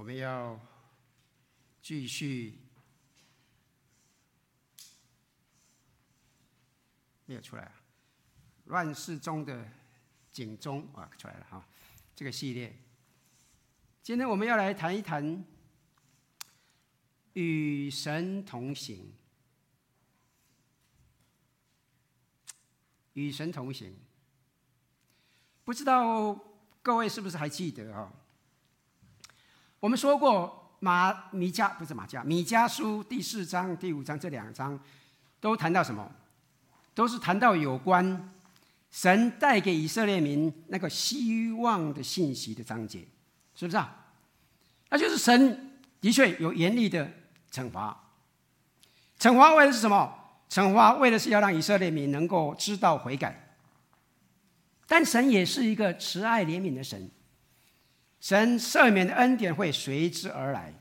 我们要继续，没有出来啊！乱世中的警钟啊，出来了哈！这个系列，今天我们要来谈一谈与神同行。与神同行，不知道各位是不是还记得啊？我们说过马米迦不是马迦米迦书第四章、第五章这两章都谈到什么？都是谈到有关神带给以色列民那个希望的信息的章节，是不是啊？那就是神的确有严厉的惩罚，惩罚为的是什么？惩罚为的是要让以色列民能够知道悔改，但神也是一个慈爱怜悯的神，神赦免的恩典会随之而来，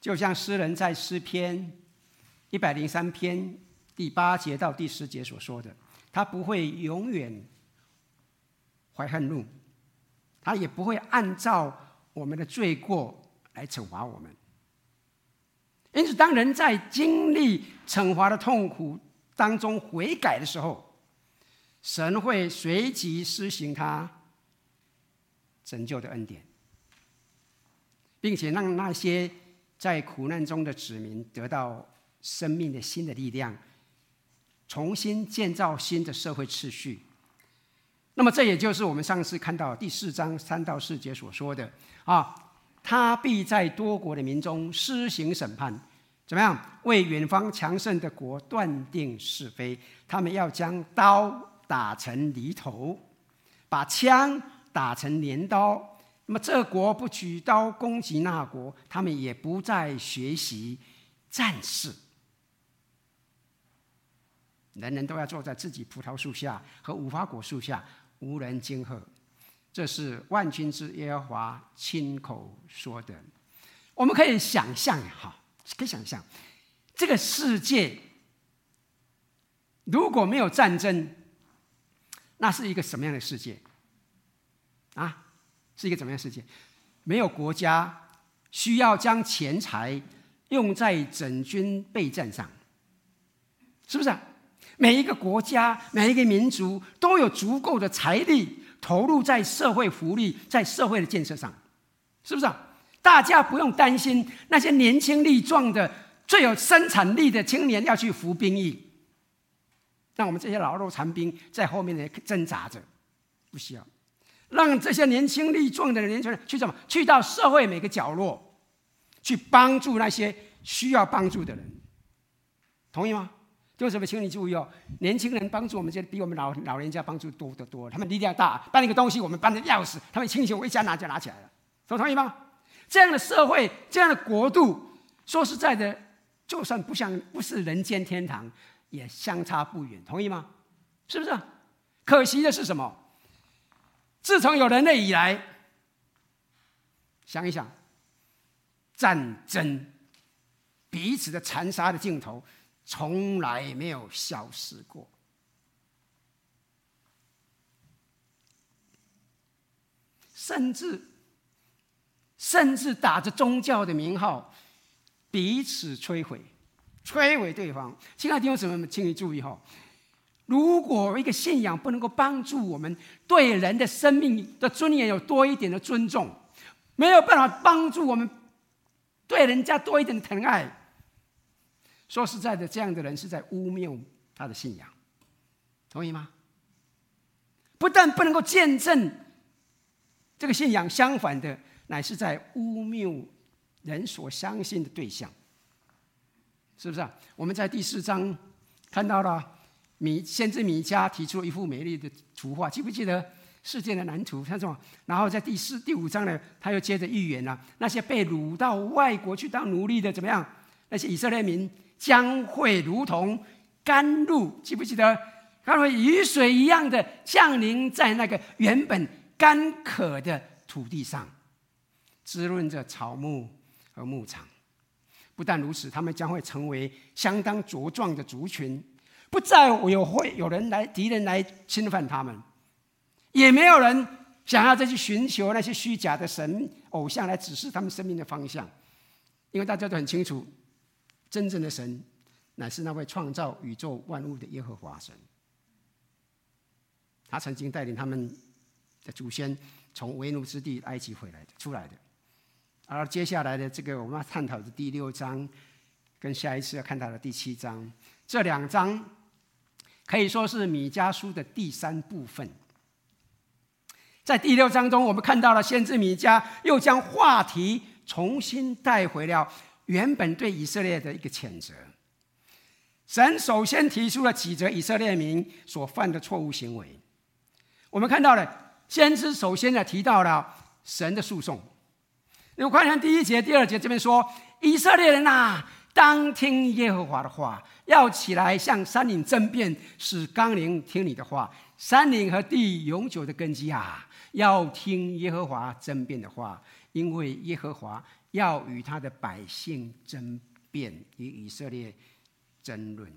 就像诗人在诗篇一百零三篇第八节到第十节所说的，他不会永远怀恨怒，他也不会按照我们的罪过来惩罚我们。因此，当人在经历惩罚的痛苦当中悔改的时候，神会随即施行他拯救的恩典，并且让那些在苦难中的子民得到生命的新的力量，重新建造新的社会秩序。那么，这也就是我们上次看到第四章三到四节所说的啊。他必在多国的民中施行审判，怎么样？为远方强盛的国断定是非。他们要将刀打成犁头，把枪打成镰刀。那么这国不举刀攻击那国，他们也不再学习战事。人人都要坐在自己葡萄树下和无花果树下，无人惊吓。这是万军之耶和华亲口说的，我们可以想象哈，可以想象，这个世界如果没有战争，那是一个什么样的世界？啊，是一个怎么样世界？没有国家需要将钱财用在整军备战上，是不是？每一个国家、每一个民族都有足够的财力。投入在社会福利、在社会的建设上，是不是啊？大家不用担心那些年轻力壮的、最有生产力的青年要去服兵役，让我们这些老弱残兵在后面挣扎着，不需要。让这些年轻力壮的年轻人去什么？去到社会每个角落，去帮助那些需要帮助的人，同意吗？为什么？请你注意哦，年轻人帮助我们，这比我们老老人家帮助多得多。他们力量大，搬一个东西，我们搬的钥匙，他们轻轻我一下拿就拿起来了。说同意吗？这样的社会，这样的国度，说实在的，就算不像不是人间天堂，也相差不远。同意吗？是不是？可惜的是什么？自从有人类以来，想一想，战争、彼此的残杀的镜头。从来没有消失过，甚至甚至打着宗教的名号，彼此摧毁，摧毁对方。亲爱的弟兄姊妹们，请你注意哈，如果一个信仰不能够帮助我们对人的生命的尊严有多一点的尊重，没有办法帮助我们对人家多一点疼爱。说实在的，这样的人是在污蔑他的信仰，同意吗？不但不能够见证这个信仰，相反的，乃是在污蔑人所相信的对象，是不是啊？我们在第四章看到了米先知米迦提出了一幅美丽的图画，记不记得世界的蓝图？他说，然后在第四、第五章呢，他又接着预言了那些被掳到外国去当奴隶的怎么样？那些以色列民。将会如同甘露，记不记得？它会雨水一样的降临在那个原本干渴的土地上，滋润着草木和牧场。不但如此，他们将会成为相当茁壮的族群，不再有会有人来敌人来侵犯他们，也没有人想要再去寻求那些虚假的神偶像来指示他们生命的方向，因为大家都很清楚，真正的神乃是那位创造宇宙万物的耶和华神。他曾经带领他们的祖先从为奴之地埃及回来的出来的。而接下来的这个我们要探讨的第六章，跟下一次要看到的第七章，这两章可以说是米迦书的第三部分。在第六章中，我们看到了先知米迦又将话题重新带回了原本对以色列的一个谴责。神首先提出了几则以色列民所犯的错误行为。我们看到了先知首先呢提到了神的诉讼。如果看第一节、第二节这边说：“以色列人呐，当听耶和华的话，要起来向山岭争辩，使冈陵听你的话。山岭和地永久的根基啊！”要听耶和华争辩的话，因为耶和华要与他的百姓争辩，与以色列争论。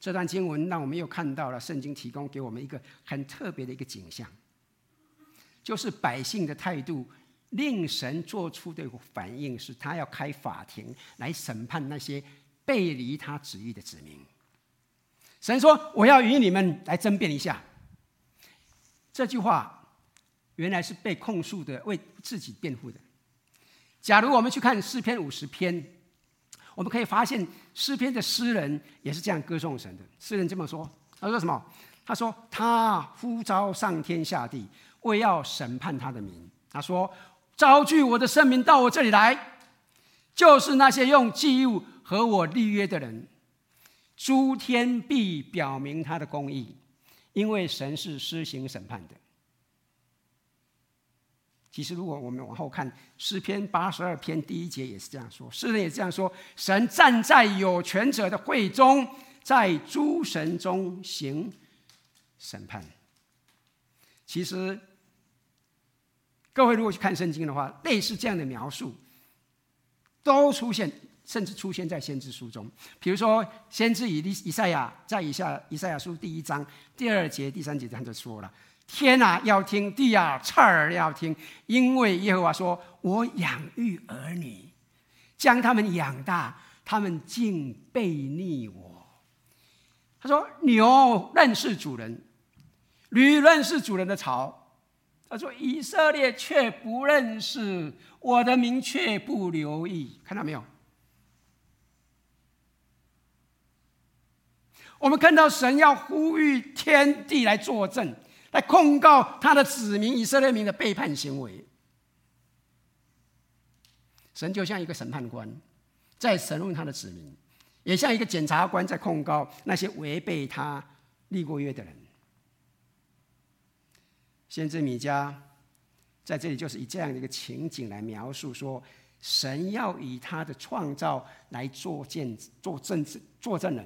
这段经文让我们又看到了圣经提供给我们一个很特别的一个景象，就是百姓的态度令神做出的反应，是他要开法庭来审判那些背离他旨意的子民。神说：“我要与你们来争辩一下。”这句话原来是被控诉的，为自己辩护的。假如我们去看诗篇五十篇，我们可以发现诗篇的诗人也是这样歌颂神的。诗人这么说：“他说什么？他说他呼召上天下地，为要审判他的民。他说：招聚我的圣民到我这里来，就是那些用祭物和我立约的人。诸天必表明他的公义。”因为神是施行审判的。其实，如果我们往后看诗篇八十二篇第一节，也是这样说，诗人也这样说：神站在有权者的会中，在诸神中行审判。其实，各位如果去看圣经的话，类似这样的描述都出现。甚至出现在先知书中，比如说先知以利以赛亚在以下以赛亚书第一章第二节、第三节他就说了：“天啊，要听；地啊，侧耳要听。因为耶和华说：我养育儿女，将他们养大，他们竟背逆我。”他说：“牛认识主人，驴认识主人的槽。他说：以色列却不认识，我的民却不留意。看到没有？”我们看到神要呼吁天地来作证，来控告他的子民以色列民的背叛行为。神就像一个审判官，在审问他的子民，也像一个检察官在控告那些违背他立过约的人。先知米迦在这里就是以这样的一个情景来描述说，神要以他的创造来做见、做证、作证人。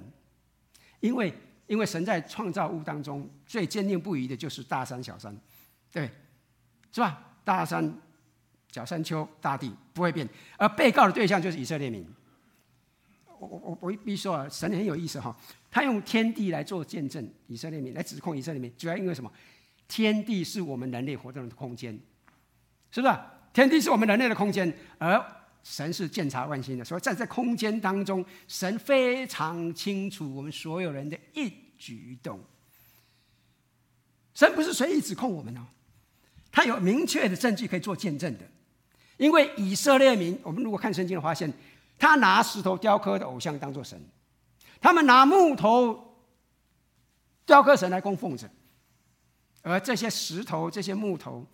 因为，因为神在创造物当中最坚定不移的就是大山、小山，对，是吧？大山、小山丘、大地不会变，而被告的对象就是以色列民。我我我必须说啊，神很有意思哈，他用天地来做见证，以色列民来指控以色列民，主要因为什么？天地是我们人类活动的空间，是不是？天地是我们人类的空间，而神是鉴察万心的，所以站在空间当中，神非常清楚我们所有人的一举一动。神不是随意指控我们哦，他有明确的证据可以做见证的。因为以色列民，我们如果看圣经发现，他拿石头雕刻的偶像当做神，他们拿木头雕刻神来供奉着，而这些石头、这些木头，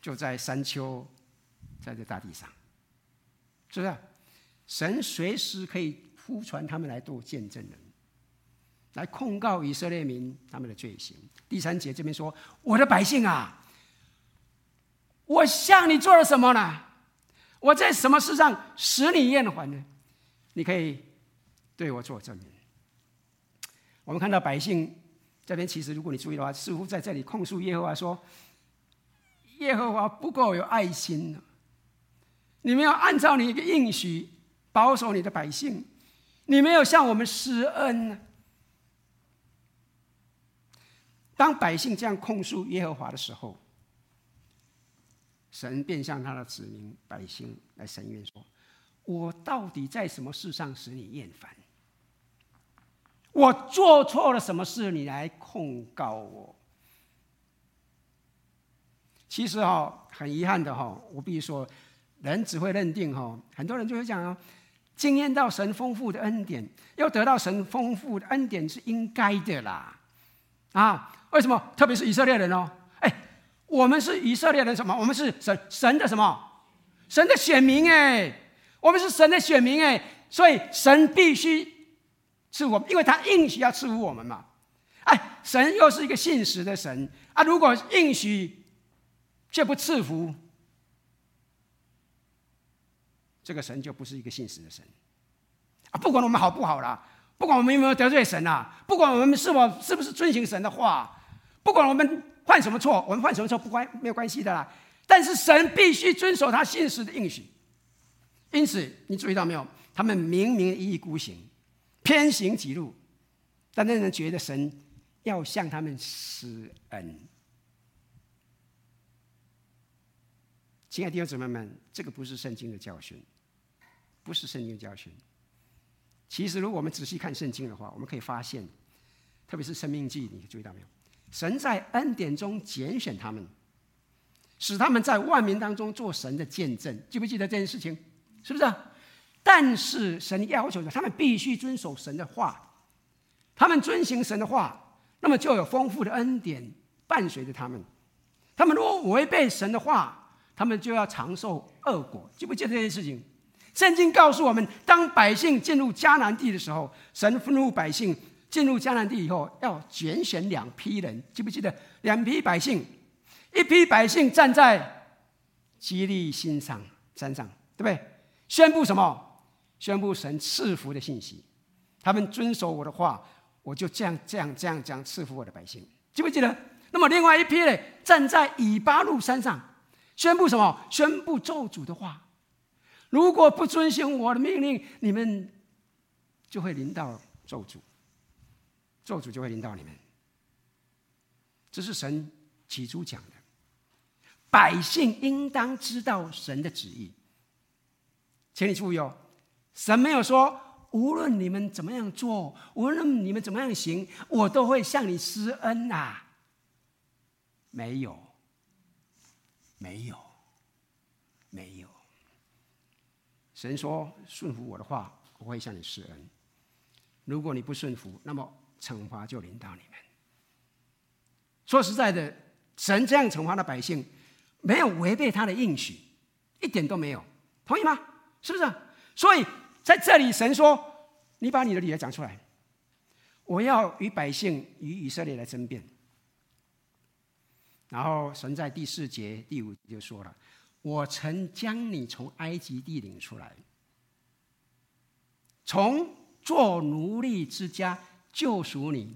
就在山丘。在这大地上，是不是？神随时可以呼传他们来做见证人，来控告以色列民他们的罪行。第三节这边说：“我的百姓啊，我向你做了什么呢？我在什么事上使你厌烦呢？你可以对我做证明。”我们看到百姓这边，其实如果你注意的话，似乎在这里控诉耶和华说：“耶和华不够有爱心。”你们要按照你的应许保守你的百姓，你没有向我们施恩。当百姓这样控诉耶和华的时候，神便向他的子民百姓来申冤说：“我到底在什么事上使你厌烦？我做错了什么事，你来控告我？”其实哈，很遗憾的哈，我必须说，人只会认定哈，很多人就会讲哦，经验到神丰富的恩典，要得到神丰富的恩典是应该的啦，啊。为什么？特别是以色列人哦，哎，我们是以色列人，什么？我们是神神的什么？神的选民哎，我们是神的选民哎，所以神必须赐我们，因为他应许要赐福我们嘛。哎，神又是一个信实的神啊，如果应许却不赐福，这个神就不是一个信实的神啊。不管我们好不好啦，不管我们有没有得罪神啊，不管我们是否是不是遵行神的话。不管我们犯什么错，我们犯什么错不关没有关系的啦。但是神必须遵守他信实的应许。因此，你注意到没有？他们明明一意孤行，偏行己路，但那人觉得神要向他们施恩。亲爱的弟兄姊妹们，这个不是圣经的教训，不是圣经的教训。其实，如果我们仔细看圣经的话，我们可以发现，特别是《生命记》，你注意到没有？神在恩典中拣选他们，使他们在万民当中做神的见证。记不记得这件事情？是不是？但是神要求的他们必须遵守神的话，他们遵行神的话，那么就有丰富的恩典伴随着他们。他们如果违背神的话，他们就要尝受恶果。记不记得这件事情？圣经告诉我们，当百姓进入迦南地的时候，神愤怒百姓。进入迦南地以后，要拣选两批人，记不记得？两批百姓，一批百姓站在基利心上山上，对不对？宣布什么？宣布神赐福的信息。他们遵守我的话，我就这样这样这样这样赐福我的百姓，记不记得？那么另外一批呢，站在以巴路山上，宣布什么？宣布咒诅的话。如果不遵行我的命令，你们就会临到咒诅。咒诅就会临到你们，这是神起初讲的。百姓应当知道神的旨意，请你注意哦，神没有说无论你们怎么样做，无论你们怎么样行，我都会向你施恩呐、啊。没有，没有，没有。神说顺服我的话，我会向你施恩。如果你不顺服，那么。惩罚就临到你们。说实在的，神这样惩罚的百姓，没有违背他的应许，一点都没有，同意吗？是不是？所以在这里，神说：“你把你的理由讲出来，我要与百姓与以色列来争辩。”然后神在第四节、第五节就说了：“我曾将你从埃及地领出来，从做奴隶之家。”救赎你，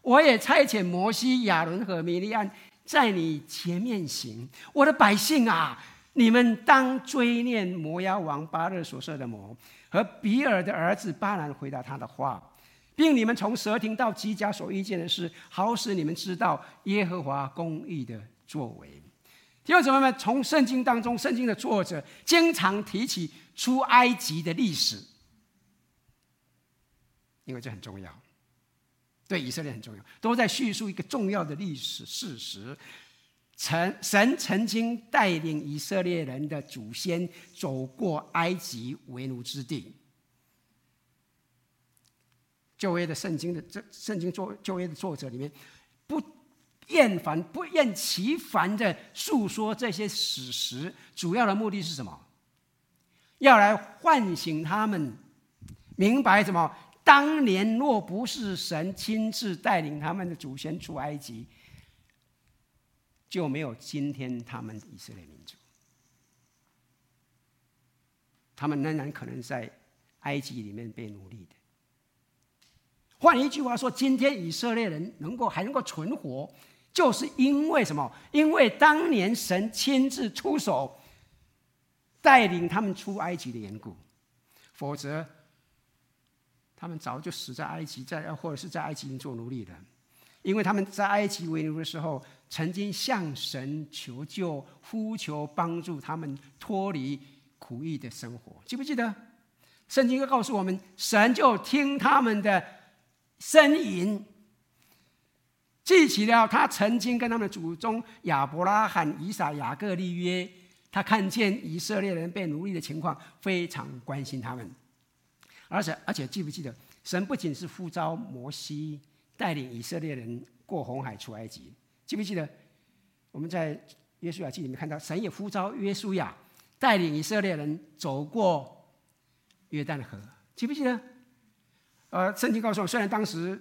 我也差遣摩西、亚伦和米利暗在你前面行。我的百姓啊，你们当追念摩押王巴勒所设的魔，和比尔的儿子巴兰回答他的话，并你们从蛇亭到吉甲所遇见的事，好使你们知道耶和华公义的作为。弟兄姊妹们，从圣经当中，圣经的作者经常提起出埃及的历史，因为这很重要。对以色列很重要，都在叙述一个重要的历史事实：曾神曾经带领以色列人的祖先走过埃及为奴之地。旧约的圣经的这圣经作旧约的作者里面，不厌烦不厌其烦的述说这些史实，主要的目的是什么？要来唤醒他们，明白什么？当年若不是神亲自带领他们的祖先出埃及，就没有今天他们以色列民族。他们仍然可能在埃及里面被奴隶的。换一句话说，今天以色列人能够还能够存活，就是因为什么？因为当年神亲自出手带领他们出埃及的缘故，否则。他们早就死在埃及，在或者是在埃及做奴隶的，因为他们在埃及为奴的时候，曾经向神求救，呼求帮助他们脱离苦役的生活。记不记得？圣经告诉我们，神就听他们的呻吟，记起了他曾经跟他们的祖宗亚伯拉罕、以撒、雅各立约。他看见以色列人被奴役的情况，非常关心他们。而且，而且记不记得，神不仅是呼召摩西带领以色列人过红海出埃及，记不记得？我们在约书亚记里面看到，神也呼召约书亚带领以色列人走过约旦河，记不记得？呃，圣经告诉我，虽然当时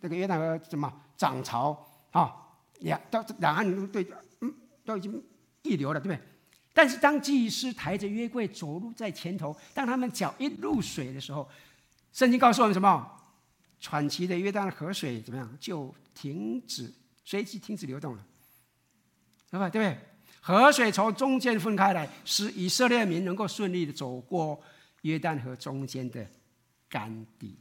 这个约旦河怎么涨潮啊，两到两岸都对，嗯，都已经溢流了，对不对？但是当祭司抬着约柜走路在前头，当他们脚一入水的时候，圣经告诉我们什么？喘息的约旦河水怎么样？就停止，随即停止流动了，对吧？对不对？河水从中间分开来，使以色列民能够顺利的走过约旦河中间的干地。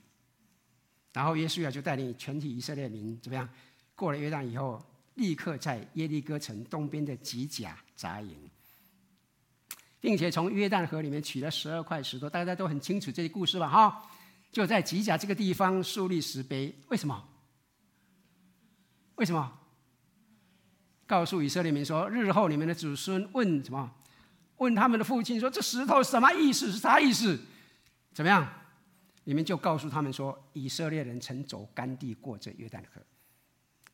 然后约书亚就带领全体以色列民怎么样？过了约旦以后，立刻在耶利哥城东边的吉甲扎营。并且从约旦河里面取了十二块石头，大家都很清楚这些故事吧？哈，就在吉甲这个地方树立石碑。为什么？为什么？告诉以色列民说，日后你们的子孙问什么？问他们的父亲说：“这石头什么意思？是啥意思？”怎么样？你们就告诉他们说：“以色列人曾走干地过这约旦河，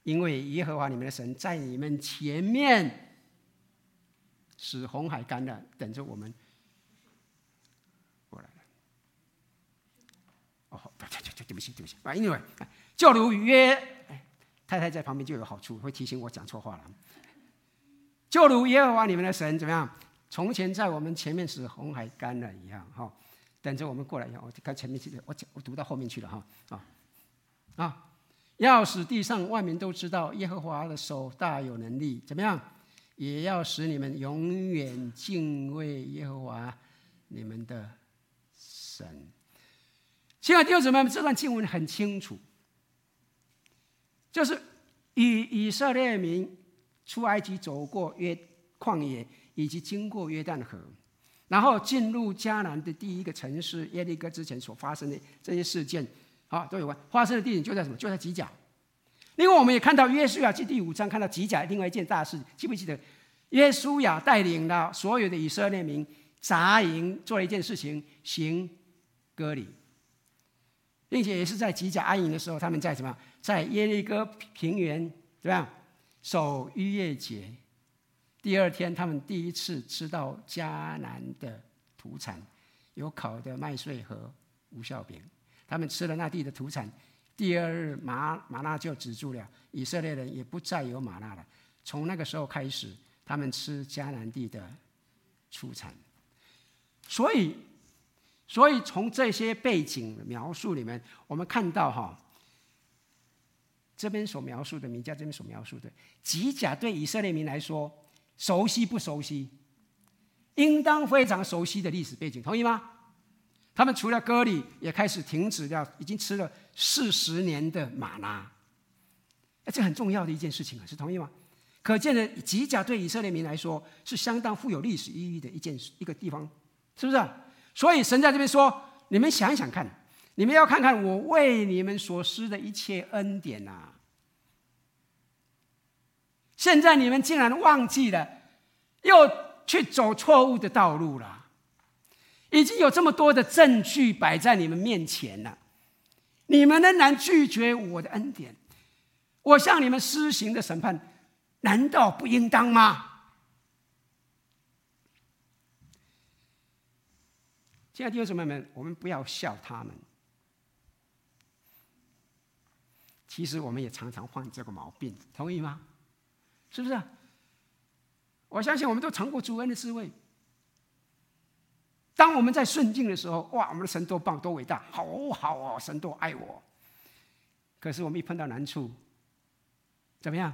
因为耶和华你们的神在你们前面。”使红海干了，等着我们过来了。哦，对对对，对不起，对不起。啊，因为就如约，太太在旁边就有好处，会提醒我讲错话了。就如耶和华你们的神怎么样？从前在我们前面使红海干了一样，哈，等着我们过来一样。我看前面去的，我讲我读到后面去了，哈啊啊！要使地上万民都知道耶和华的手大有能力，怎么样？也要使你们永远敬畏耶和华你们的神。亲爱的弟兄姊妹们，这段经文很清楚，就是与以色列民出埃及走过约旷野，以及经过约旦河，然后进入迦南的第一个城市耶利哥之前所发生的这些事件，啊，都有关。发生的地点就在什么？就在吉甲。另外，我们也看到约书亚记第五章看到吉甲另外一件大事，记不记得？约书亚带领了所有的以色列民扎营，做了一件事情，行割礼，并且也是在吉甲安营的时候，他们在什么？在耶利哥平原怎么样守逾越节？第二天，他们第一次吃到迦南的土产，有烤的麦穗和无酵饼。他们吃了那地的土产。第二日，玛玛纳就止住了，以色列人也不再有玛纳了。从那个时候开始，他们吃迦南地的出产。所以，所以从这些背景描述里面，我们看到哈，这边所描述的米迦这边所描述的吉甲，对以色列民来说熟悉不熟悉？应当非常熟悉的历史背景，同意吗？他们除了割礼，也开始停止掉，已经吃了四十年的玛拉，这很重要的一件事情啊，是同意吗？可见的吉甲对以色列民来说是相当富有历史意义的一件一个地方，是不是？所以神在这边说：“你们想一想看，你们要看看我为你们所施的一切恩典呐。现在你们竟然忘记了，又去走错误的道路了。”已经有这么多的证据摆在你们面前了，你们仍然拒绝我的恩典，我向你们施行的审判，难道不应当吗？亲爱的弟兄姊妹们，我们不要笑他们。其实我们也常常犯这个毛病，同意吗？是不是？我相信我们都尝过主恩的滋味。当我们在顺境的时候，哇，我们的神多棒，多伟大，好好哦，神多爱我。可是我们一碰到难处，怎么样？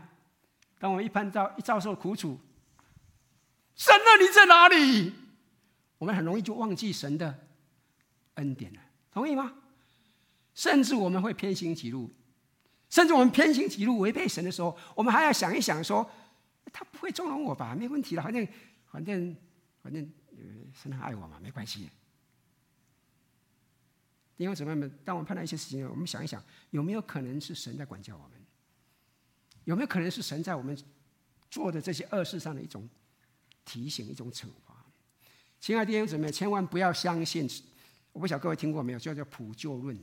当我们一碰到一遭受苦楚，神啊，你在哪里？我们很容易就忘记神的恩典了，同意吗？甚至我们会偏行己路，甚至我们偏行己路违背神的时候，我们还要想一想说，他不会纵容我吧？没问题了，反正反正反正，神很爱我嘛，没关系。因为姊妹们，当我们碰到一些事情，我们想一想，有没有可能是神在管教我们？有没有可能是神在我们做的这些恶事上的一种提醒、一种惩罚？亲爱的弟兄姊妹，千万不要相信，我不晓得各位听过没有，叫做普救论。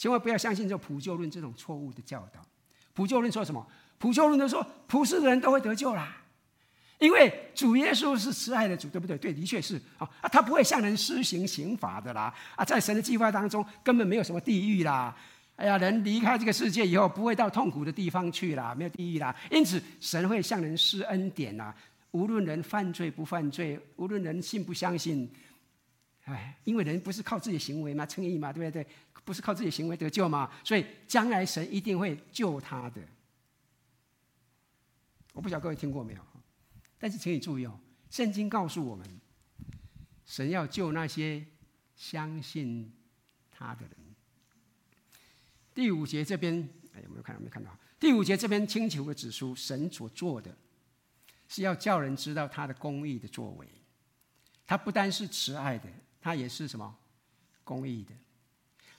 千万不要相信这普救论这种错误的教导。普救论说什么？普救论都说普世的人都会得救啦。因为主耶稣是慈爱的主，对不对？对，的确是啊。他不会向人施行刑罚的啦。啊，在神的计划当中，根本没有什么地狱啦。哎呀，人离开这个世界以后，不会到痛苦的地方去啦，没有地狱啦。因此，神会向人施恩典呐。无论人犯罪不犯罪，无论人信不相信，哎，因为人不是靠自己行为嘛，称义嘛，对不对？不是靠自己行为得救嘛，所以将来神一定会救他的。我不晓得各位听过没有？但是，请你注意哦，圣经告诉我们，神要救那些相信他的人。第五节这边，哎，有没有看到？没看到？第五节这边清楚的指出，神所做的，是要叫人知道他的公义的作为。他不单是慈爱的，他也是什么？公义的。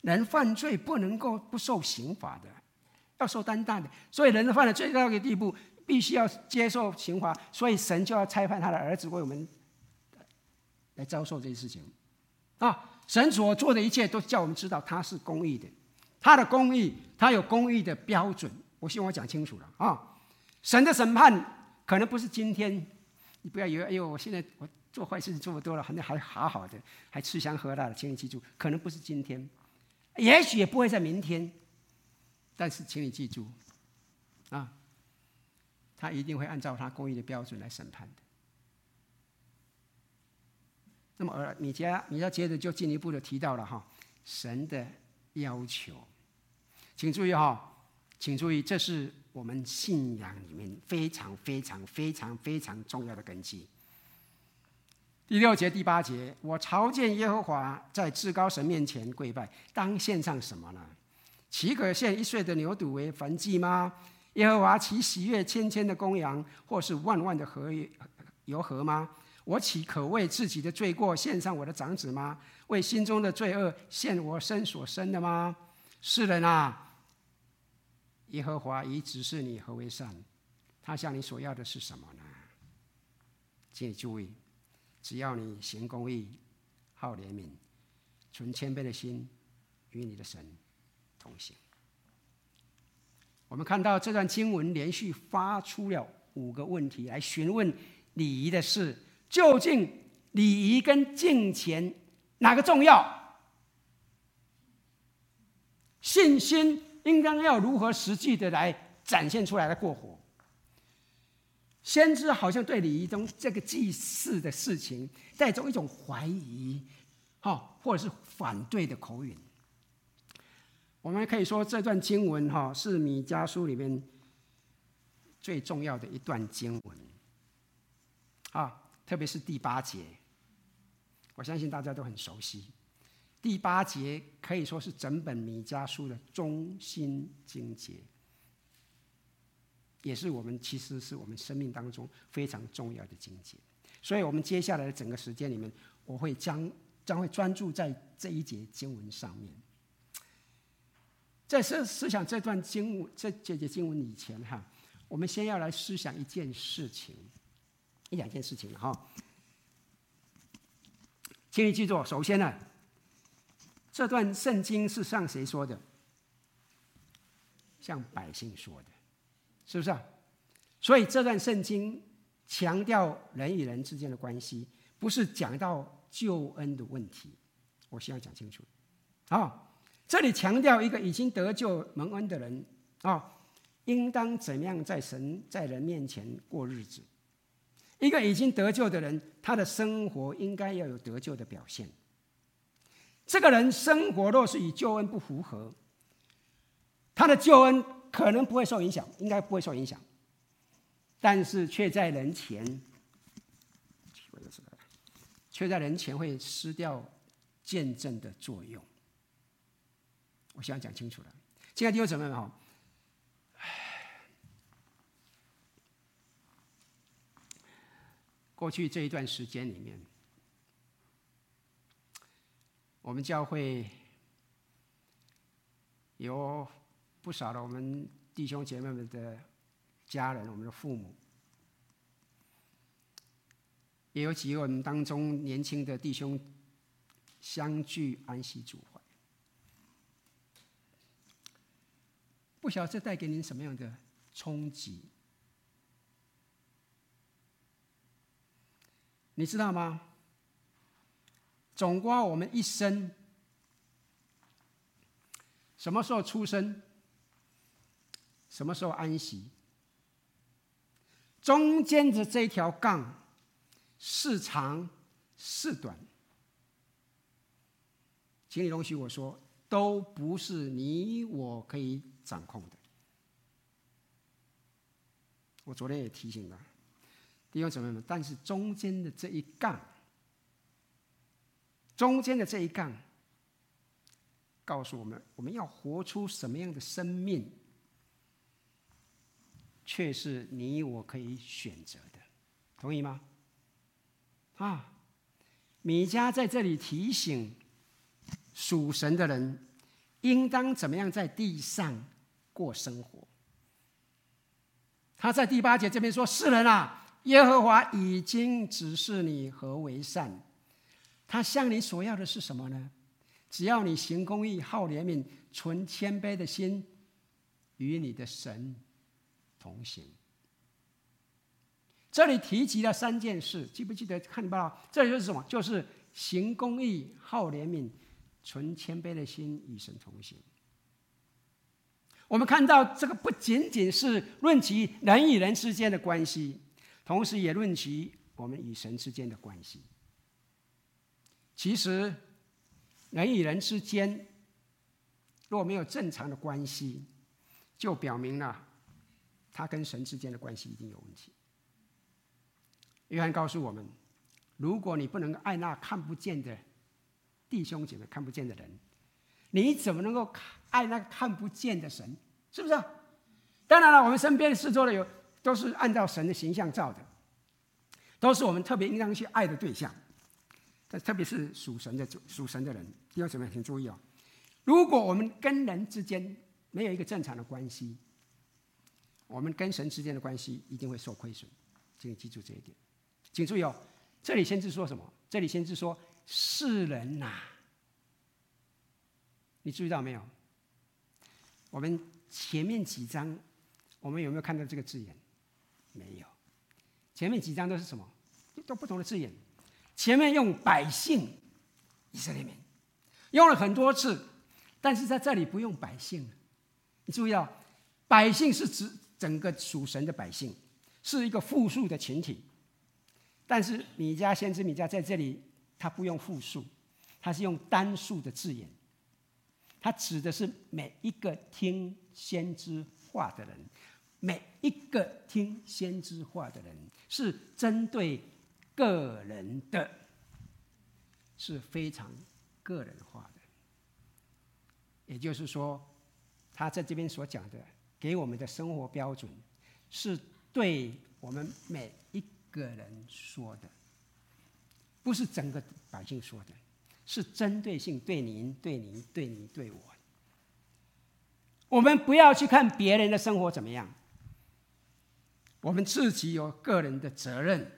人犯罪不能够不受刑罚的，要受担当的。所以，人犯了最高的地步。必须要接受刑罚，所以神就要差派他的儿子为我们来遭受这些事情啊！神所做的一切都叫我们知道他是公义的，他的公义，他有公义的标准。我希望我讲清楚了啊！神的审判可能不是今天，你不要以为哎呦，我现在我做坏事做多了，好像还好好的，还吃香喝辣的。请你记住，可能不是今天，也许也不会在明天，但是请你记住啊！他一定会按照他公义的标准来审判的。那么，而米迦，米迦接着就进一步的提到了哈，神的要求，请注意哈，请注意，这是我们信仰里面非常非常非常非常重要的根基。第六节、第八节，我朝见耶和华，在至高神面前跪拜，当献上什么呢？岂可献一岁的牛犊为燔祭吗？耶和华岂喜悦千千的公羊，或是万万的河油河吗？我岂可为自己的罪过献上我的长子吗？为心中的罪恶献我身所生的吗？世人啊，耶和华已指示你何为善，他向你所要的是什么呢？请你注意，只要你行公义、好怜悯、存谦卑的心，与你的神同行。我们看到这段经文连续发出了五个问题来询问礼仪的事：究竟礼仪跟敬虔哪个重要？信心应当要如何实际的来展现出来的过活？先知好像对李仪中这个祭祀的事情带着一种怀疑，哈，或者是反对的口吻。我们可以说这段经文哈是米迦书里面最重要的一段经文啊，特别是第八节，我相信大家都很熟悉。第八节可以说是整本米迦书的中心经节，也是我们其实是我们生命当中非常重要的经节。所以，我们接下来的整个时间里面，我会将将会专注在这一节经文上面。在思思想这段经文、这这节经文以前，哈，我们先要来思想一件事情，一两件事情哈。请你记住，首先呢，这段圣经是向谁说的？向百姓说的，是不是啊？所以这段圣经强调人与人之间的关系，不是讲到救恩的问题。我希望讲清楚，啊。这里强调一个已经得救蒙恩的人啊，应当怎样在神在人面前过日子？一个已经得救的人，他的生活应该要有得救的表现。这个人生活若是与救恩不符合，他的救恩可能不会受影响，应该不会受影响，但是却在人前，却在人前会失掉见证的作用。我希望讲清楚了，亲爱的弟兄姊妹们哈，过去这一段时间里面。我们教会有不少的我们弟兄姐妹们的家人，我们的父母，也有几个我们当中年轻的弟兄相聚安息主怀。不晓得这带给您什么样的冲击？你知道吗？总括我们一生，什么时候出生，什么时候安息，中间的这条杠是长是短，请你容许我说，都不是你我可以掌控的。我昨天也提醒了弟兄姊妹们，但是中间的这一杠，中间的这一杠，告诉我们，我们要活出什么样的生命，却是你我可以选择的，同意吗？啊，米迦在这里提醒属神的人，应当怎么样在地上过生活。他在第八节这边说：“世人啊。”耶和华已经指示你何为善，他向你所要的是什么呢？只要你行公义、好怜悯、存谦卑的心，与你的神同行。这里提及了三件事，记不记得？看到这里就是什么？就是行公义、好怜悯、存谦卑的心，与神同行。我们看到这个不仅仅是论及人与人之间的关系。同时也论及我们与神之间的关系。其实，人与人之间若没有正常的关系，就表明了他跟神之间的关系一定有问题。约翰告诉我们：如果你不能爱那看不见的弟兄姐妹、看不见的人，你怎么能够爱那看不见的神？是不是？当然了，我们身边四周的有。都是按照神的形象造的，都是我们特别应当去爱的对象。但特别是属神的属神的人，弟兄姊妹请注意哦。如果我们跟人之间没有一个正常的关系，我们跟神之间的关系一定会受亏损。请你记住这一点。请注意哦，这里先知说什么？这里先知说世人呐、你注意到没有？我们前面几章，我们有没有看到这个字眼？没有，前面几章都是什么？都不同的字眼。前面用百姓，以色列民，用了很多次，但是在这里不用百姓。你注意到，百姓是指整个属神的百姓，是一个复数的群体。但是米迦先知米迦在这里，他不用复数，他是用单数的字眼。他指的是每一个听先知话的人。每一个听先知话的人，是针对个人的，是非常个人化的。也就是说，他在这边所讲的，给我们的生活标准，是对我们每一个人说的，不是整个百姓说的，是针对性对您、对您、对您、对我。我们不要去看别人的生活怎么样。我们自己有个人的责任。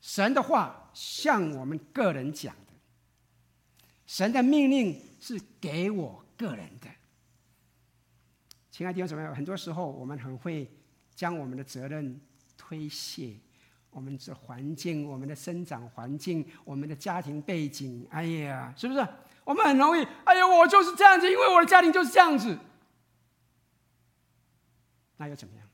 神的话向我们个人讲的，神的命令是给我个人的。亲爱的弟兄姊妹，很多时候我们很会将我们的责任推卸，我们的环境、我们的生长环境、我们的家庭背景，哎呀，是不是？我们很容易，哎呀，我就是这样子，因为我的家庭就是这样子，那又怎么样？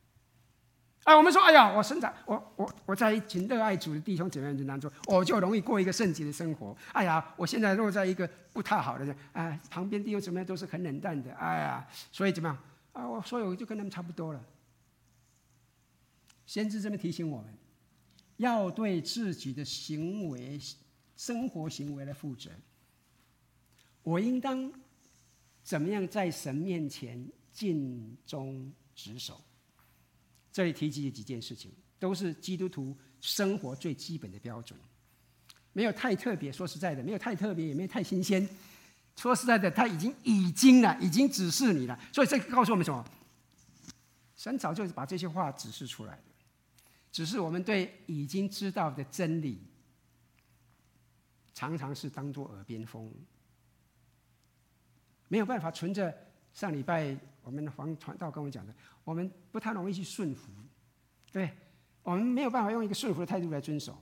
哎，我们说，哎呀，我生长，我我我在一群热爱主的弟兄姐妹当中，我就容易过一个圣洁的生活。哎呀，我现在落在一个不太好的人，哎，旁边弟兄姊妹都是很冷淡的，哎呀，所以怎么样？啊，我所以我就跟他们差不多了。先知这么提醒我们，要对自己的行为、生活行为来负责。我应当怎么样在神面前尽忠职守？这里提及几件事情，都是基督徒生活最基本的标准，没有太特别。说实在的，没有太特别，也没有太新鲜。说实在的，他已经已经了，已经指示你了。所以这告诉我们什么？神早就是把这些话指示出来的，只是我们对已经知道的真理，常常是当作耳边风，没有办法存着。上礼拜我们的黄传道跟我讲的，我们不太容易去顺服，对，我们没有办法用一个顺服的态度来遵守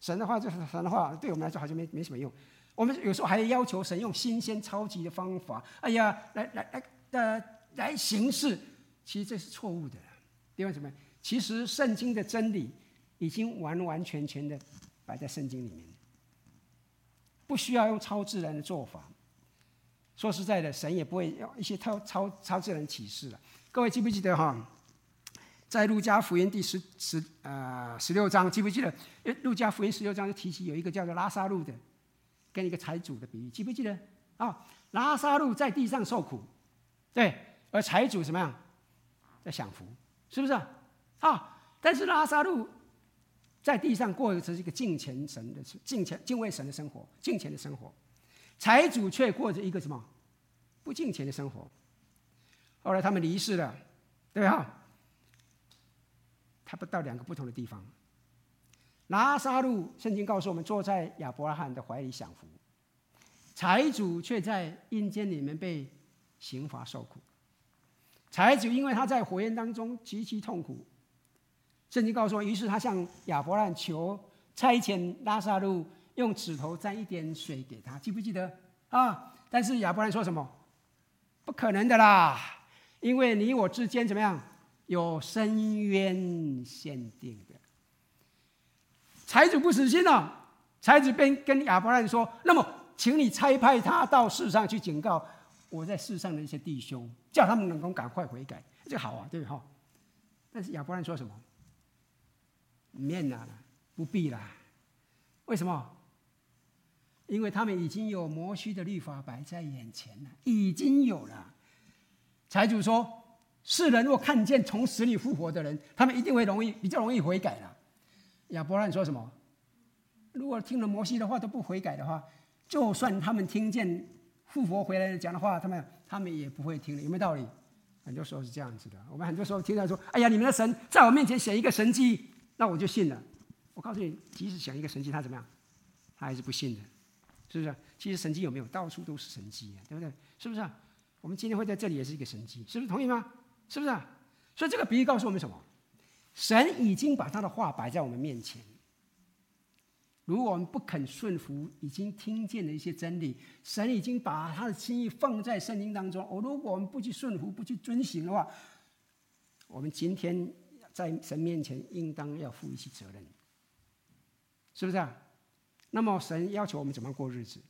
神的话，就是神的话，对我们来说好像没没什么用。我们有时候还要求神用新鲜、超级的方法，哎呀，来来来呃来行事，其实这是错误的。另外什么？其实圣经的真理已经完完全全的摆在圣经里面，不需要用超自然的做法。说实在的，神也不会用一些超超超自然启示了。各位记不记得哈？在路加福音第十十呃十六章，记不记得？路加福音十六章就提起有一个叫做拉撒路的。跟一个财主的比喻，记不记得啊？拉萨路在地上受苦，对，而财主怎么样，在享福，是不是啊？但是拉萨路在地上过的是一个敬虔神的、敬虔敬畏神的生活，敬虔的生活；财主却过着一个什么不敬虔的生活。后来他们离世了，对吧？他不到两个不同的地方。拉撒路，圣经告诉我们，坐在亚伯拉罕的怀里享福；财主却在阴间里面被刑罚受苦。财主因为他在火焰当中极其痛苦，圣经告诉我，于是他向亚伯拉罕求差遣拉撒路用指头沾一点水给他，记不记得啊？但是亚伯拉罕说什么？不可能的啦，因为你我之间怎么样？有深渊限定。财主不死心了，财主便跟亚伯拉罕说：“那么，请你差派他到世上去警告我在世上的一些弟兄，叫他们能够赶快悔改。”这好啊，对哈。但是亚伯拉罕说什么？免了，不必了。为什么？因为他们已经有摩西的律法摆在眼前了，已经有了。财主说：“世人若看见从死里复活的人，他们一定会容易比较容易悔改了。”亚伯拉罕说什么？如果听了摩西的话都不悔改的话，就算他们听见复活回来讲的话，他们他们也不会听了，有没有道理？很多时候是这样子的。我们很多时候听到说：“哎呀，你们的神在我面前显一个神迹，那我就信了。”我告诉你，即使显一个神迹，他怎么样？他还是不信的，是不是？其实神迹有没有？到处都是神迹啊，对不对？是不是？我们今天会在这里也是一个神迹，是不是？同意吗？是不是？所以这个比喻告诉我们什么？神已经把他的话摆在我们面前，如果我们不肯顺服已经听见的一些真理，神已经把他的心意放在圣经当中。我，如果我们不去顺服、不去遵行的话，我们今天在神面前应当要负一些责任，是不是啊？那么神要求我们怎么过日子？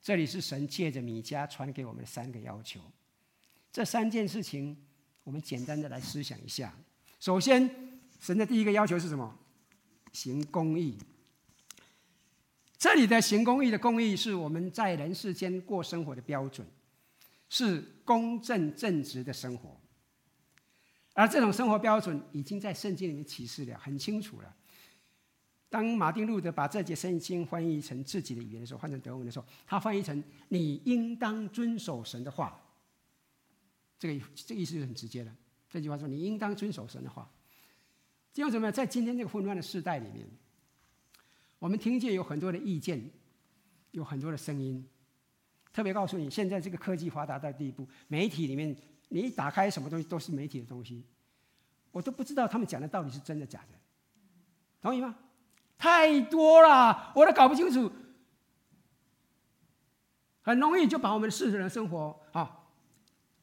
这里是神借着米迦传给我们的三个要求。这三件事情，我们简单的来思想一下。首先，神的第一个要求是什么？行公义。这里的行公义的公义，是我们在人世间过生活的标准，是公正正直的生活。而这种生活标准已经在圣经里面启示了，很清楚了。当马丁路德把这节圣经翻译成自己的语言的时候，换成德文的时候，他翻译成“你应当遵守神的话”。这个这个意思就很直接了。这句话说：“你应当遵守神的话。”这样怎么样？在今天这个混乱的时代里面，我们听见有很多的意见，有很多的声音。特别告诉你，现在这个科技发达到地步，媒体里面你一打开什么东西都是媒体的东西，我都不知道他们讲的到底是真的假的，同意吗？太多了，我都搞不清楚，很容易就把我们的世人生活啊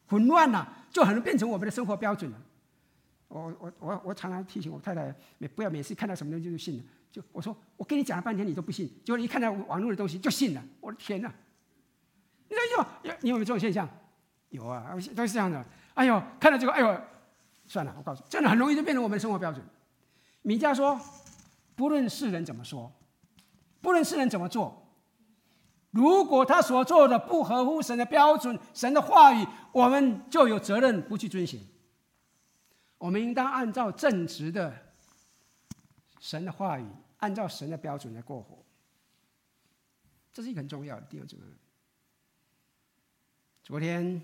混乱了。就很容易变成我们的生活标准了。我我我我常常提醒我太太，每不要每次看到什么东西就信了。就我说我跟你讲了半天你都不信，结果你一看到网络的东西就信了。我的天哪！你说有有你有没有这种现象？有啊，都是这样的。哎呦，看到这个，哎呦，算了，我告诉你，真的很容易就变成我们的生活标准。米迦说，不论世人怎么说，不论世人怎么做。如果他所做的不合乎神的标准、神的话语，我们就有责任不去遵循。我们应当按照正直的神的话语，按照神的标准来过活，这是一个很重要的地方。昨天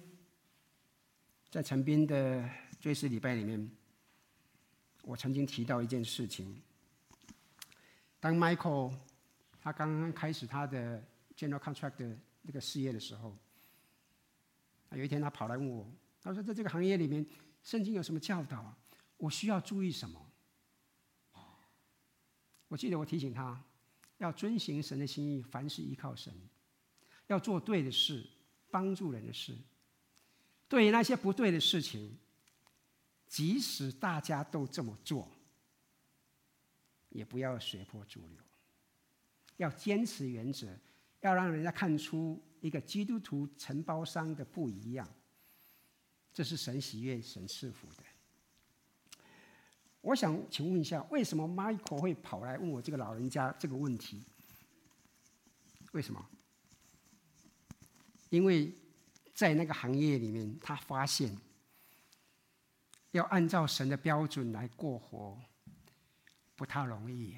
在陈斌的追思礼拜里面，我曾经提到一件事情：当 Michael 他刚刚开始他的 General Contract 的那个事业的时候，有一天他跑来问我，他说：“在这个行业里面，圣经有什么教导啊？我需要注意什么？”我记得我提醒他，要遵行神的心意，凡事依靠神，要做对的事，帮助人的事。对于那些不对的事情，即使大家都这么做，也不要随波逐流，要坚持原则，要让人家看出一个基督徒承包商的不一样。这是神喜悦、神赐福的。我想请问一下，为什么 Michael 会跑来问我这个老人家这个问题？为什么？因为在那个行业里面，他发现要按照神的标准来过活，不太容易，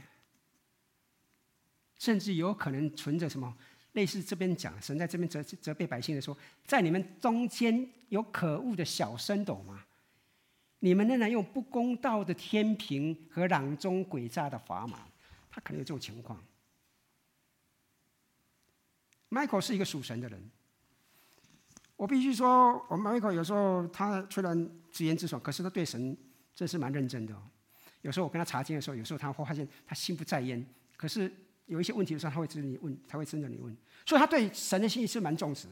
甚至有可能存着什么类似这边讲，神在这边责责备百姓的说，在你们中间有可恶的小升斗吗？你们仍然用不公道的天平和囊中诡诈的砝码，他可能有这种情况。Michael 是一个属神的人，我必须说，我们 Michael 有时候他虽然直言直爽，可是他对神真是蛮认真的。有时候我跟他查经的时候，有时候他会发现他心不在焉，可是有一些问题的时候，他会跟你问，他会跟着你问，所以他对神的心意是蛮重视。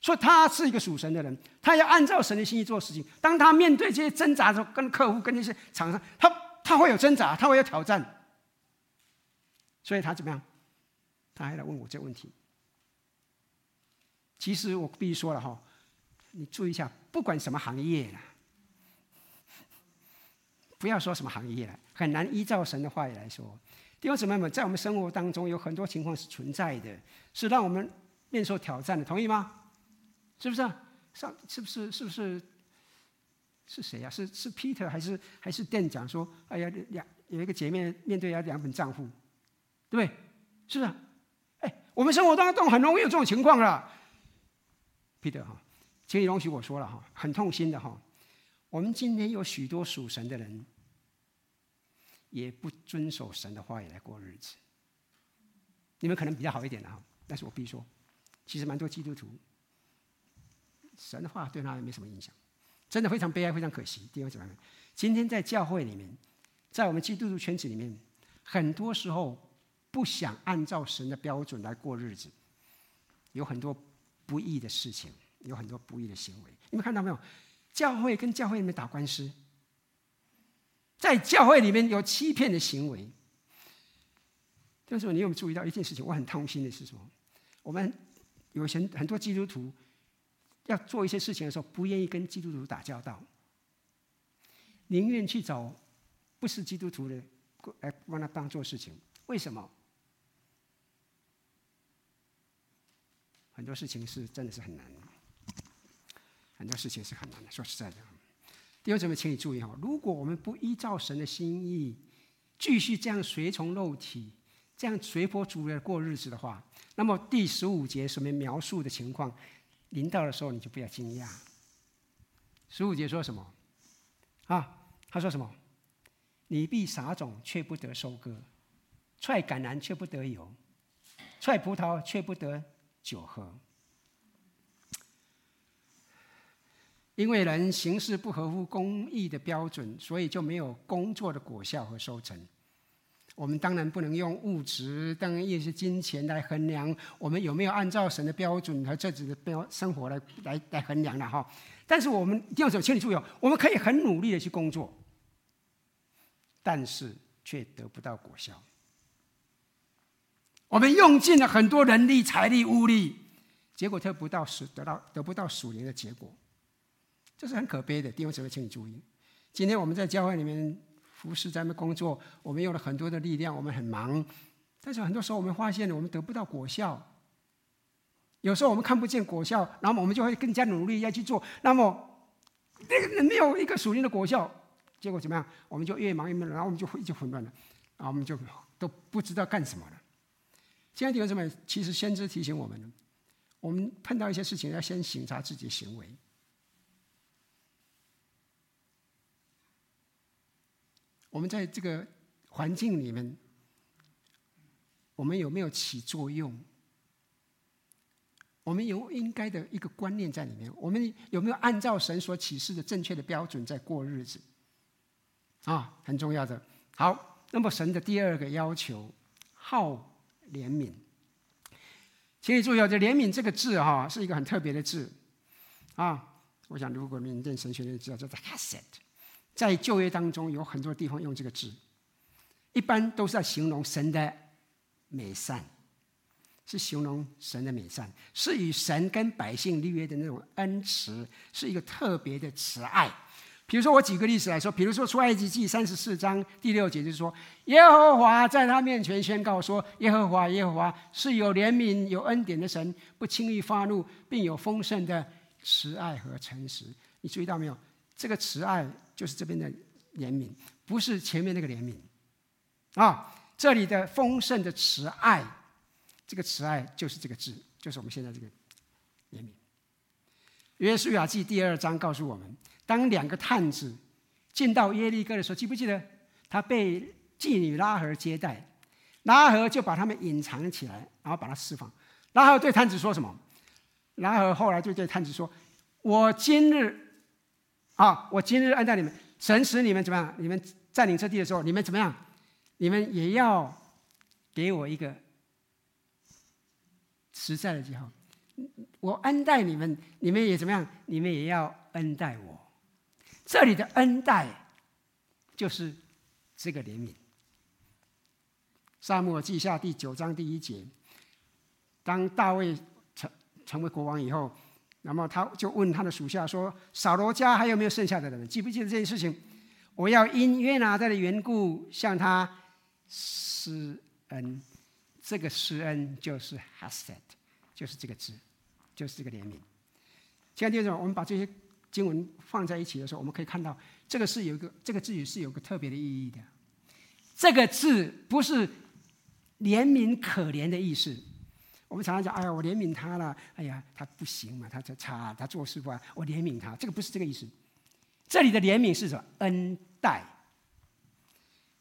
所以他是一个属神的人，他要按照神的心意做事情。当他面对这些挣扎的时候，跟客户、跟那些厂商，他他会有挣扎，他会有挑战。所以他怎么样？他还来问我这个问题。其实我必须说了哈，你注意一下，不管什么行业啦，不要说什么行业了，很难依照神的话语来说。弟兄姊妹们，在我们生活当中有很多情况是存在的，是让我们面受挑战的，同意吗？是不是？上是不是是不是是谁呀、啊？是是 Peter 还是还是店长说？哎呀，两有一个姐妹面对要两本账户，对不对？是不是啊？哎，我们生活当中很容易有这种情况了。Peter 哈，请你容许我说了哈，很痛心的哈。我们今天有许多属神的人，也不遵守神的话语来过日子。你们可能比较好一点的哈，但是我必须说，其实蛮多基督徒。神的话对他也没什么影响，真的非常悲哀，非常可惜。弟兄姊妹，今天在教会里面，在我们基督徒圈子里面，很多时候不想按照神的标准来过日子，有很多不义的事情，有很多不义的行为。你们看到没有？教会跟教会里面打官司，在教会里面有欺骗的行为。但是你有没有注意到一件事情？我很痛心的是什么？我们有些很多基督徒。要做一些事情的时候，不愿意跟基督徒打交道，宁愿去找不是基督徒的来帮他帮做事情。为什么？很多事情是真的是很难的，很多事情是很难的。说实在的，弟兄姊妹，请你注意哈，如果我们不依照神的心意，继续这样随从肉体，这样随波逐流过日子的话，那么第十五节什么描述的情况。临到的时候，你就不要惊讶。十五节说什么？啊，他说什么？你必撒种，却不得收割；踹橄榄，却不得油；踹葡萄，却不得酒喝。因为人行事不合乎公义的标准，所以就没有工作的果效和收成。我们当然不能用物质，当然也是金钱来衡量我们有没有按照神的标准和这子的标生活来来来衡量了哈。但是我们一定要，请你注意哦，我们可以很努力的去工作，但是却得不到果效。我们用尽了很多人力、财力、物力，结果得不到属得到得不到属灵的结果，这是很可悲的。弟兄姊妹，请你注意，今天我们在教会里面。服侍在那工作，我们用了很多的力量，我们很忙，但是很多时候我们发现我们得不到果效。有时候我们看不见果效，然后我们就会更加努力要去做，那么那个没有一个属灵的果效，结果怎么样？我们就越忙越忙，然后我们就会就混乱了。啊，我们就都不知道干什么了。亲爱的弟兄姊妹，其实先知提醒我们，我们碰到一些事情要先省察自己的行为。我们在这个环境里面，我们有没有起作用？我们有应该的一个观念在里面，我们有没有按照神所启示的正确的标准在过日子？啊，很重要的。好，那么神的第二个要求，好怜悯。请你注意哦，这“怜悯”这个字哈，是一个很特别的字啊。我想，如果你们念神学的知道，叫做 h a s e t。在旧约当中，有很多地方用这个字，一般都是在形容神的美善。是形容神的美善，是与神跟百姓立约的那种恩慈，是一个特别的慈爱。比如说，我举个例子来说，比如说出埃及记三十四章第六节，就是说，耶和华在他面前宣告说：“耶和华，耶和华是有怜悯、有恩典的神，不轻易发怒，并有丰盛的慈爱和诚实。”你注意到没有？这个慈爱就是这边的怜悯，不是前面那个怜悯啊。这里的丰盛的慈爱。这个慈爱就是这个字，就是我们现在这个怜悯。约书亚记第二章告诉我们，当两个探子进到耶利哥的时候，记不记得他被妓女拉合接待？拉合就把他们隐藏起来，然后把他释放。拉合对探子说什么？拉合后来就对探子说：“我今日啊，我今日恩待你们，神使你们怎么样？你们占领这地的时候，你们怎么样？你们也要给我一个。”实在的记号，我恩待你们，你们也怎么样？你们也要恩待我。这里的恩待，就是这个怜悯。撒母记下第九章第一节，当大卫成成为国王以后，那么他就问他的属下说：“扫罗家还有没有剩下的人？记不记得这件事情？我要因约拿单的缘故向他施恩。”这个施恩就是 h a s e d 就是这个字，就是这个怜悯。亲爱的弟兄，我们把这些经文放在一起的时候，我们可以看到，这个是有一个这个字语是有个特别的意义的。这个字不是怜悯可怜的意思。我们常常讲，哎呀，我怜悯他了，哎呀，他不行嘛，他这差，他做事不好，我怜悯他。这个不是这个意思。这里的怜悯是什么？恩待。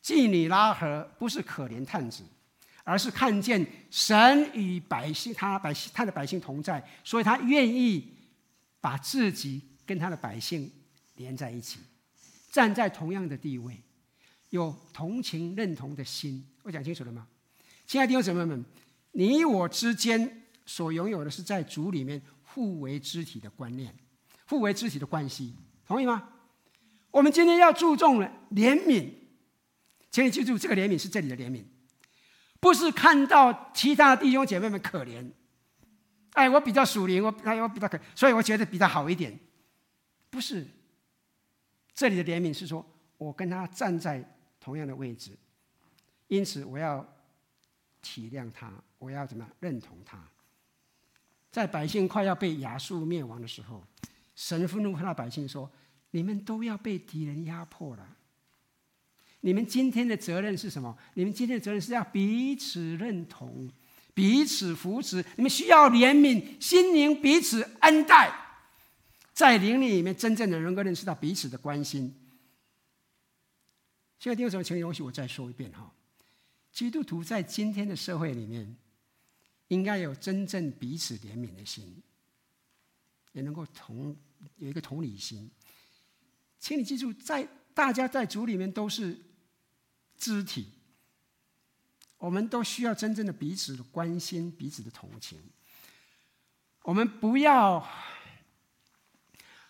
妓女拉合不是可怜探子。而是看见神与百姓，他百姓他的百姓同在，所以他愿意把自己跟他的百姓连在一起，站在同样的地位，有同情认同的心。我讲清楚了吗？亲爱的弟兄姊妹们，你我之间所拥有的是在主里面互为肢体的观念，互为肢体的关系，同意吗？我们今天要注重了怜悯，请你记住，这个怜悯是这里的怜悯。不是看到其他弟兄姐妹们可怜，哎，我比较属灵，我哎，我比较可，所以我觉得比较好一点。不是，这里的怜悯是说，我跟他站在同样的位置，因此我要体谅他，我要怎么样认同他。在百姓快要被亚述灭亡的时候，神愤怒看到百姓说：“你们都要被敌人压迫了。”你们今天的责任是什么？你们今天的责任是要彼此认同、彼此扶持。你们需要怜悯，心灵彼此恩待，在灵里面真正的能够认识到彼此的关心。现在听什么？请容许我再说一遍哈。基督徒在今天的社会里面，应该有真正彼此怜悯的心，也能够同有一个同理心。请你记住，在大家在组里面都是。肢体，我们都需要真正的彼此的关心、彼此的同情。我们不要，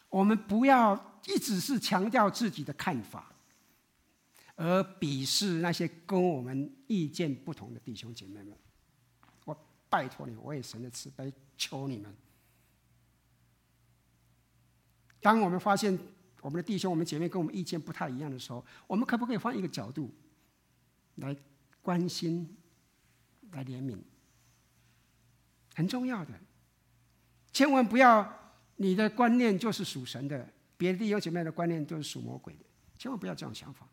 我们不要一直是强调自己的看法，而鄙视那些跟我们意见不同的弟兄姐妹们。拜托你，我也神的慈悲，求你们。当我们发现我们的弟兄、我们姐妹跟我们意见不太一样的时候，我们可不可以换一个角度？来关心，来怜悯，很重要的。千万不要你的观念就是属神的，别的弟兄姐妹的观念都是属魔鬼的。千万不要这种想法。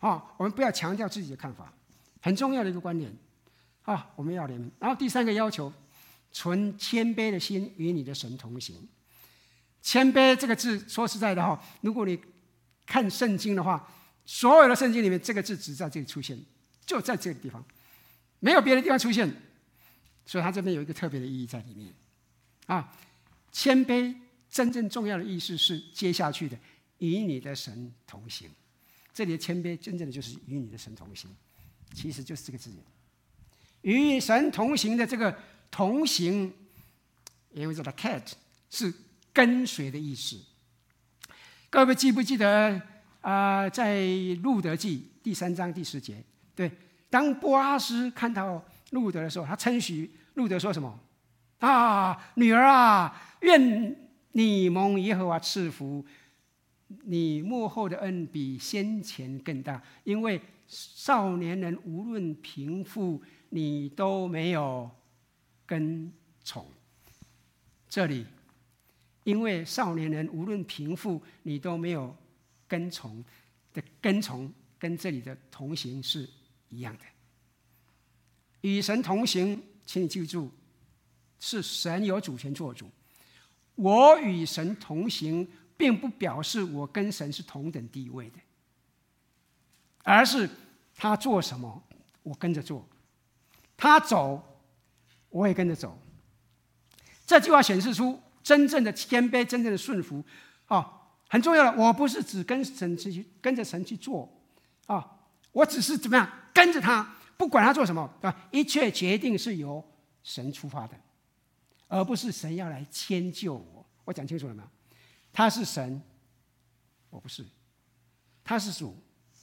啊，我们不要强调自己的看法，很重要的一个观点。啊，我们要怜悯。然后第三个要求，存谦卑的心与你的神同行。谦卑这个字，说实在的哈，如果你看圣经的话，所有的圣经里面，这个字只在这里出现，就在这个地方，没有别的地方出现。所以它这边有一个特别的意义在里面。啊，谦卑真正重要的意思是接下去的，与你的神同行。这里的谦卑真正的就是与你的神同行，其实就是这个字眼。与神同行的这个同行，因为这个 cat 是跟随的意思。各位记不记得啊、在路德记第三章第十节，对，当波阿斯看到路德的时候，他称许路德说什么？啊，女儿啊，愿你蒙耶和华赐福，你幕后的恩比先前更大，因为少年人无论贫富。你都没有跟从，这里，因为少年人无论贫富，你都没有跟从的跟从，跟这里的同行是一样的。与神同行，请你记住，是神有主权做主。我与神同行，并不表示我跟神是同等地位的，而是他做什么，我跟着做。他走，我也跟着走。这句话显示出真正的谦卑，真正的顺服，啊，很重要的。我不是只跟神去，跟着神去做，啊，我只是怎么样跟着他，不管他做什么，啊，一切决定是由神出发的，而不是神要来迁就我。我讲清楚了没有？他是神，我不是；他是主，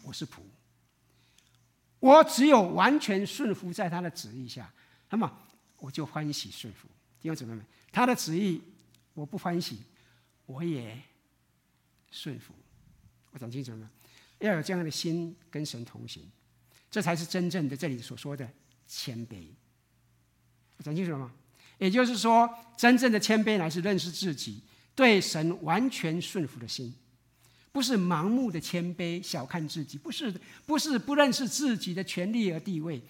我是仆。我只有完全顺服在他的旨意下，那么我就欢喜顺服。弟兄姊妹们，他的旨意我不欢喜，我也顺服。我讲清楚了吗？要有这样的心跟神同行，这才是真正的这里所说的谦卑。我讲清楚了吗？也就是说，真正的谦卑乃是认识自己，对神完全顺服的心。不是盲目的谦卑，小看自己；不是，不是不认识自己的权利和地位。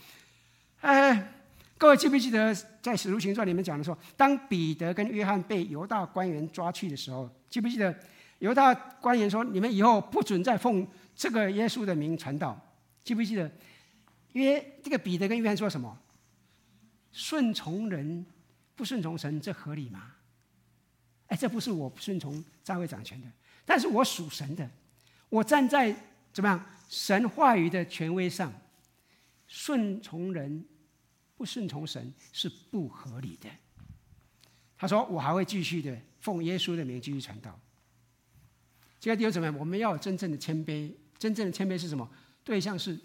哎，各位记不记得在《使徒行传》里面讲的时候，当彼得跟约翰被犹大官员抓去的时候，记不记得犹大官员说：“你们以后不准再奉这个耶稣的名传道。”记不记得？约这个彼得跟约翰说什么？顺从人不顺从神，这合理吗？哎，这不是我顺从大卫掌权的。但是我属神的，我站在怎么样神话语的权威上，顺从人不顺从神是不合理的。他说：“我还会继续的奉耶稣的名继续传道。”现在弟兄姊妹，我们要有真正的谦卑。真正的谦卑是什么？对象是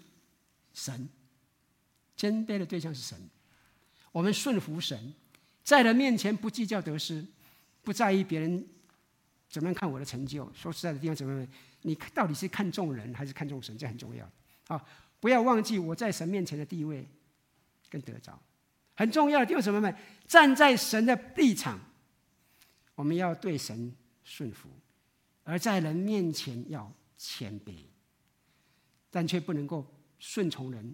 神，谦卑的对象是神。我们顺服神，在人面前不计较得失，不在意别人。怎么样看我的成就？说实在的，地方怎么样？你到底是看重人还是看重神？这很重要啊！不要忘记我在神面前的地位跟得着，很重要的地方什么？站在神的立场，我们要对神顺服；而在人面前要谦卑，但却不能够顺从人，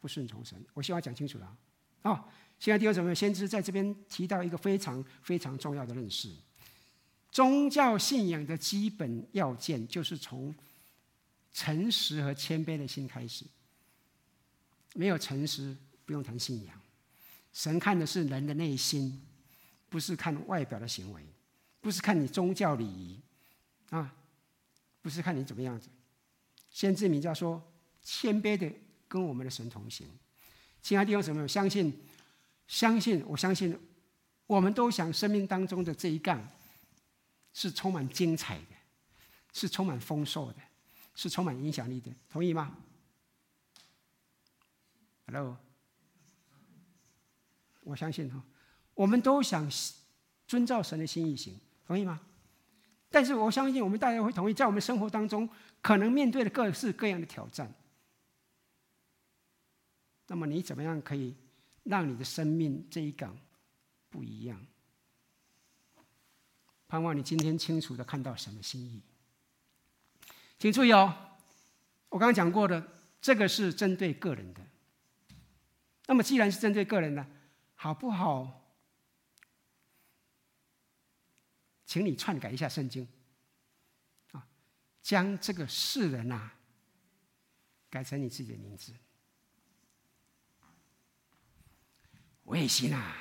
不顺从神。我希望讲清楚了啊！现在弟兄姊妹，先知在这边提到一个非常非常重要的认识。宗教信仰的基本要件，就是从诚实和谦卑的心开始。没有诚实，不用谈信仰。神看的是人的内心，不是看外表的行为，不是看你宗教礼仪啊，不是看你怎么样子。先知米迦说：“谦卑的跟我们的神同行。”其他地方什么？有相信，相信，我相信，我们都想生命当中的这一杠。是充满精彩的，是充满丰硕的，是充满影响力的，同意吗？Hello，我相信哈，我们都想遵照神的心意行，同意吗？但是我相信我们大家会同意，在我们生活当中可能面对的各式各样的挑战，那么你怎么样可以让你的生命这一岗不一样？盼望你今天清楚的看到神的心意，请注意哦，我刚刚讲过的，这个是针对个人的，那么既然是针对个人呢，好不好？请你篡改一下圣经，啊，将这个世人呐、啊，改成你自己的名字。卫星啊，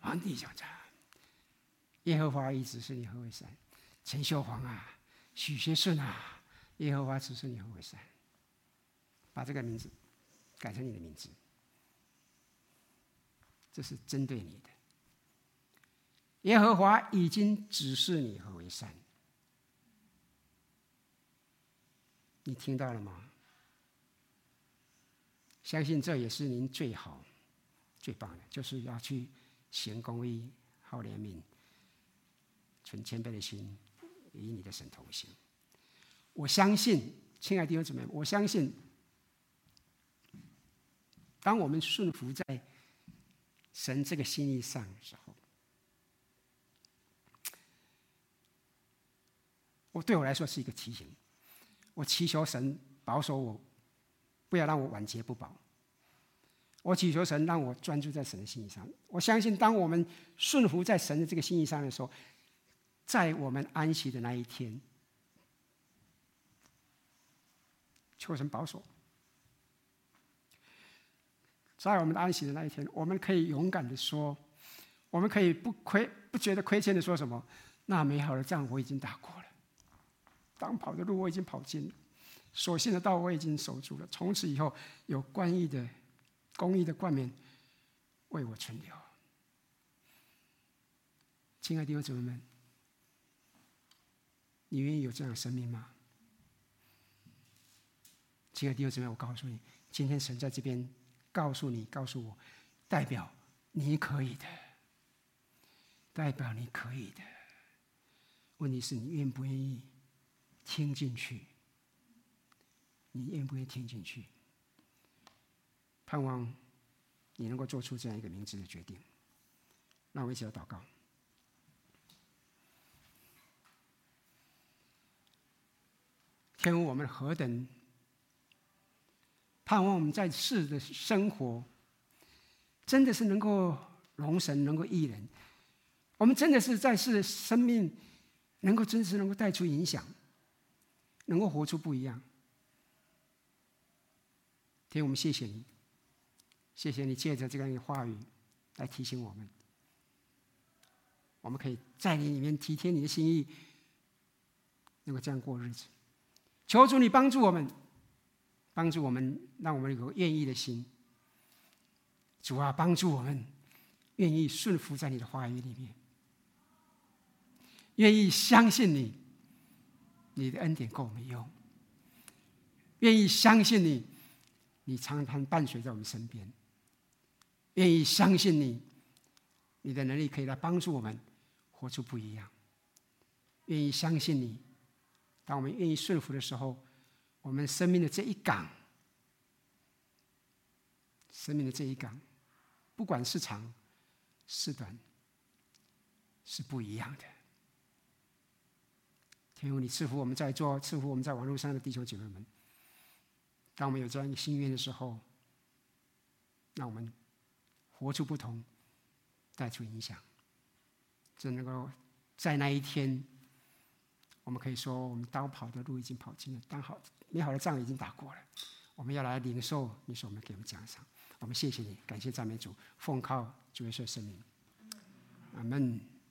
皇帝讲着，耶和华一直是你何为善。陈秀煌啊，许学顺啊，耶和华只是你何为善。把这个名字改成你的名字，这是针对你的。耶和华已经指示你何为善，你听到了吗？相信这也是您最好。最棒的就是要去行公义、好怜悯、存谦卑的心，与你的神同行。我相信，亲爱的弟兄姊妹，我相信，当我们顺服在神这个心意上的时候，我对我来说是一个提醒。我祈求神保守我，不要让我晚节不保。我祈求神让我专注在神的心意上。我相信，当我们顺服在神的这个心意上的时候，在我们安息的那一天，求神保守。在我们的安息的那一天，我们可以勇敢的说，我们可以不亏、不觉得亏欠的说什么？那美好的仗我已经打过了，当跑的路我已经跑尽了，所信的道我已经守住了。从此以后，有关义的。公义的冠冕为我存留，亲爱的弟兄姊妹们，你愿意有这样的生命吗？亲爱的弟兄姊妹，我告诉你，今天神在这边告诉你、告诉我，代表你可以的，代表你可以的。问题是你愿不愿意听进去？你愿不愿意听进去？盼望你能够做出这样一个明智的决定。那我们一起来祷告。跟，我们何等盼望我们在世的生活，真的是能够容神，能够益人。我们真的是在世的生命，能够真实能够带出影响，能够活出不一样。天父，我们谢谢你。谢谢你借着这样一个话语来提醒我们，我们可以在你里面体贴你的心意，能够这样过日子。求主你帮助我们，帮助我们，让我们有愿意的心。主啊，帮助我们，愿意顺服在你的话语里面，愿意相信你，你的恩典够我们用，愿意相信你，你常常伴随在我们身边。愿意相信你，你的能力可以来帮助我们活出不一样。愿意相信你，当我们愿意顺服的时候，我们生命的这一岗，生命的这一岗，不管是长是短，是不一样的。天父，你赐福我们在座，赐福我们在网络上的弟兄姐妹们。当我们有这样一个心愿的时候，让我们。活出不同，带出影响，只能够在那一天，我们可以说，我们当跑的路已经跑尽了，当好美好的仗已经打过了。我们要来领受你说我们给我们奖赏。我们谢谢你，感谢赞美主，奉靠主耶稣圣名，阿门。